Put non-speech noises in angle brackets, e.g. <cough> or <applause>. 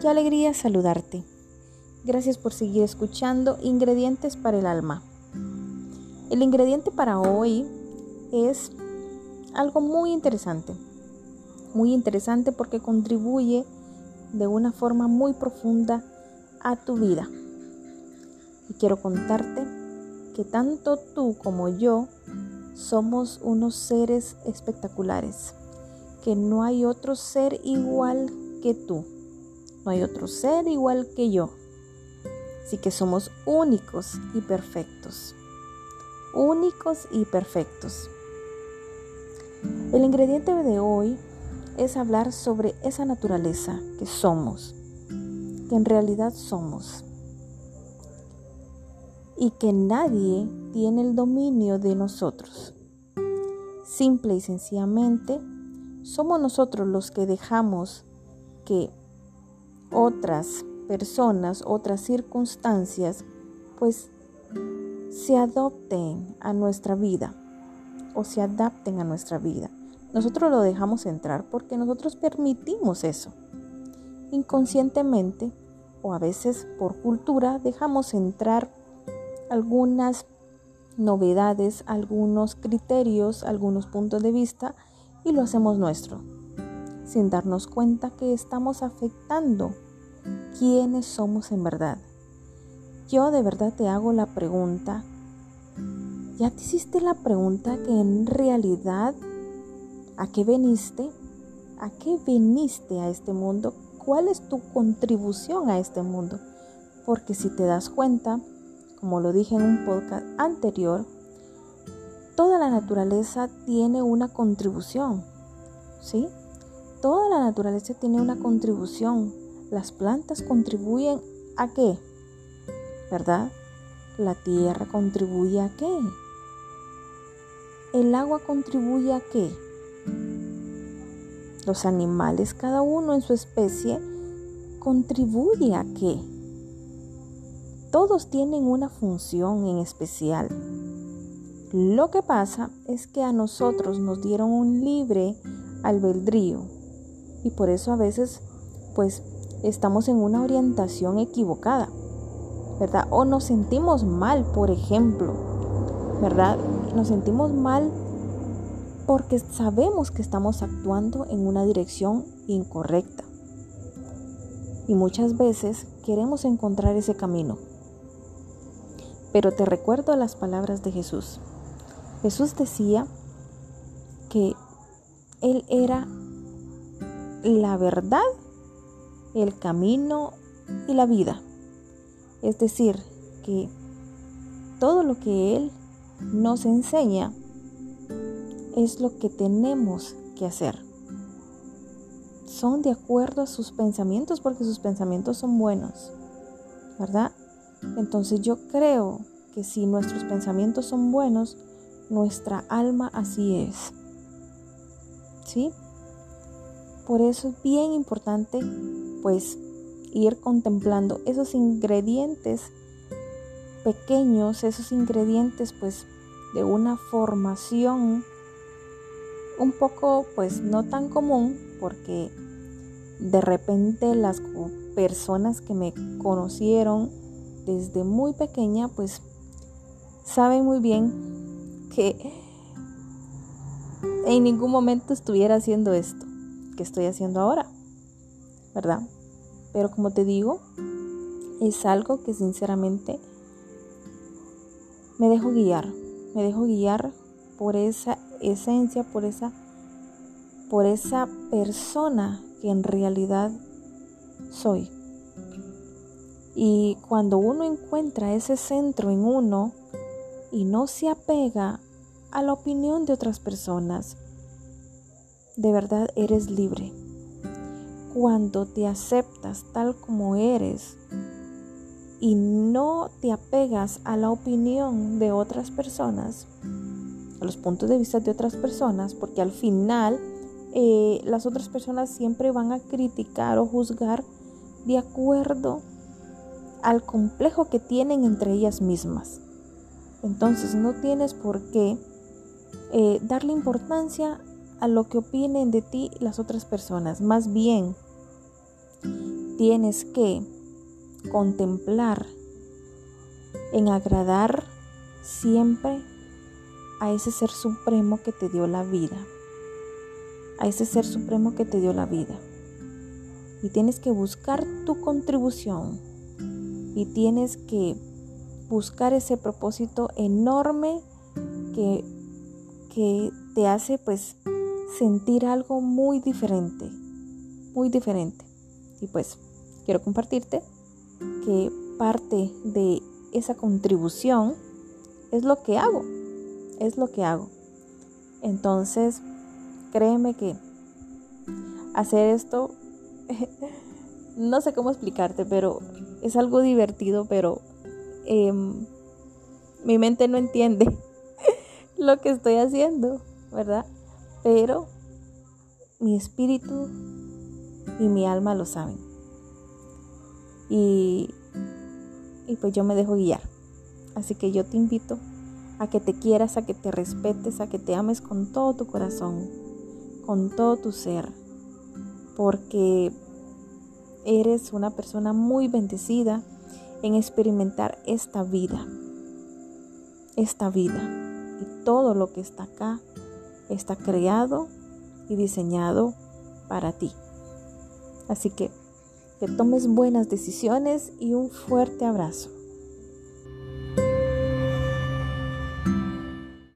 Qué alegría saludarte. Gracias por seguir escuchando Ingredientes para el Alma. El ingrediente para hoy es algo muy interesante. Muy interesante porque contribuye de una forma muy profunda a tu vida. Y quiero contarte que tanto tú como yo somos unos seres espectaculares, que no hay otro ser igual que tú. No hay otro ser igual que yo. Así que somos únicos y perfectos. Únicos y perfectos. El ingrediente de hoy es hablar sobre esa naturaleza que somos, que en realidad somos. Y que nadie tiene el dominio de nosotros. Simple y sencillamente, somos nosotros los que dejamos que otras personas, otras circunstancias, pues se adopten a nuestra vida o se adapten a nuestra vida. Nosotros lo dejamos entrar porque nosotros permitimos eso. Inconscientemente o a veces por cultura dejamos entrar algunas novedades, algunos criterios, algunos puntos de vista y lo hacemos nuestro sin darnos cuenta que estamos afectando quiénes somos en verdad. Yo de verdad te hago la pregunta, ¿ya te hiciste la pregunta que en realidad a qué veniste? ¿A qué viniste a este mundo? ¿Cuál es tu contribución a este mundo? Porque si te das cuenta, como lo dije en un podcast anterior, toda la naturaleza tiene una contribución, ¿sí? Toda la naturaleza tiene una contribución. Las plantas contribuyen a qué? ¿Verdad? La tierra contribuye a qué? El agua contribuye a qué? Los animales, cada uno en su especie, contribuye a qué? Todos tienen una función en especial. Lo que pasa es que a nosotros nos dieron un libre albedrío y por eso a veces pues estamos en una orientación equivocada, ¿verdad? O nos sentimos mal, por ejemplo, ¿verdad? Nos sentimos mal porque sabemos que estamos actuando en una dirección incorrecta. Y muchas veces queremos encontrar ese camino. Pero te recuerdo las palabras de Jesús. Jesús decía que Él era la verdad, el camino y la vida. Es decir, que todo lo que Él nos enseña es lo que tenemos que hacer. Son de acuerdo a sus pensamientos porque sus pensamientos son buenos, ¿verdad? Entonces yo creo que si nuestros pensamientos son buenos, nuestra alma así es. ¿Sí? Por eso es bien importante pues ir contemplando esos ingredientes pequeños, esos ingredientes pues de una formación un poco pues no tan común porque de repente las personas que me conocieron desde muy pequeña pues saben muy bien que en ningún momento estuviera haciendo esto estoy haciendo ahora, ¿verdad? Pero como te digo, es algo que sinceramente me dejo guiar, me dejo guiar por esa esencia, por esa por esa persona que en realidad soy. Y cuando uno encuentra ese centro en uno y no se apega a la opinión de otras personas, de verdad eres libre. Cuando te aceptas tal como eres y no te apegas a la opinión de otras personas, a los puntos de vista de otras personas, porque al final eh, las otras personas siempre van a criticar o juzgar de acuerdo al complejo que tienen entre ellas mismas. Entonces no tienes por qué eh, darle importancia a lo que opinen de ti las otras personas. Más bien, tienes que contemplar en agradar siempre a ese ser supremo que te dio la vida, a ese ser supremo que te dio la vida. Y tienes que buscar tu contribución y tienes que buscar ese propósito enorme que, que te hace pues sentir algo muy diferente, muy diferente. Y pues quiero compartirte que parte de esa contribución es lo que hago, es lo que hago. Entonces, créeme que hacer esto, <laughs> no sé cómo explicarte, pero es algo divertido, pero em, mi mente no entiende <laughs> lo que estoy haciendo, ¿verdad? Pero mi espíritu y mi alma lo saben. Y, y pues yo me dejo guiar. Así que yo te invito a que te quieras, a que te respetes, a que te ames con todo tu corazón, con todo tu ser, porque eres una persona muy bendecida en experimentar esta vida, esta vida. Y todo lo que está acá está creado y diseñado para ti. Así que que tomes buenas decisiones y un fuerte abrazo.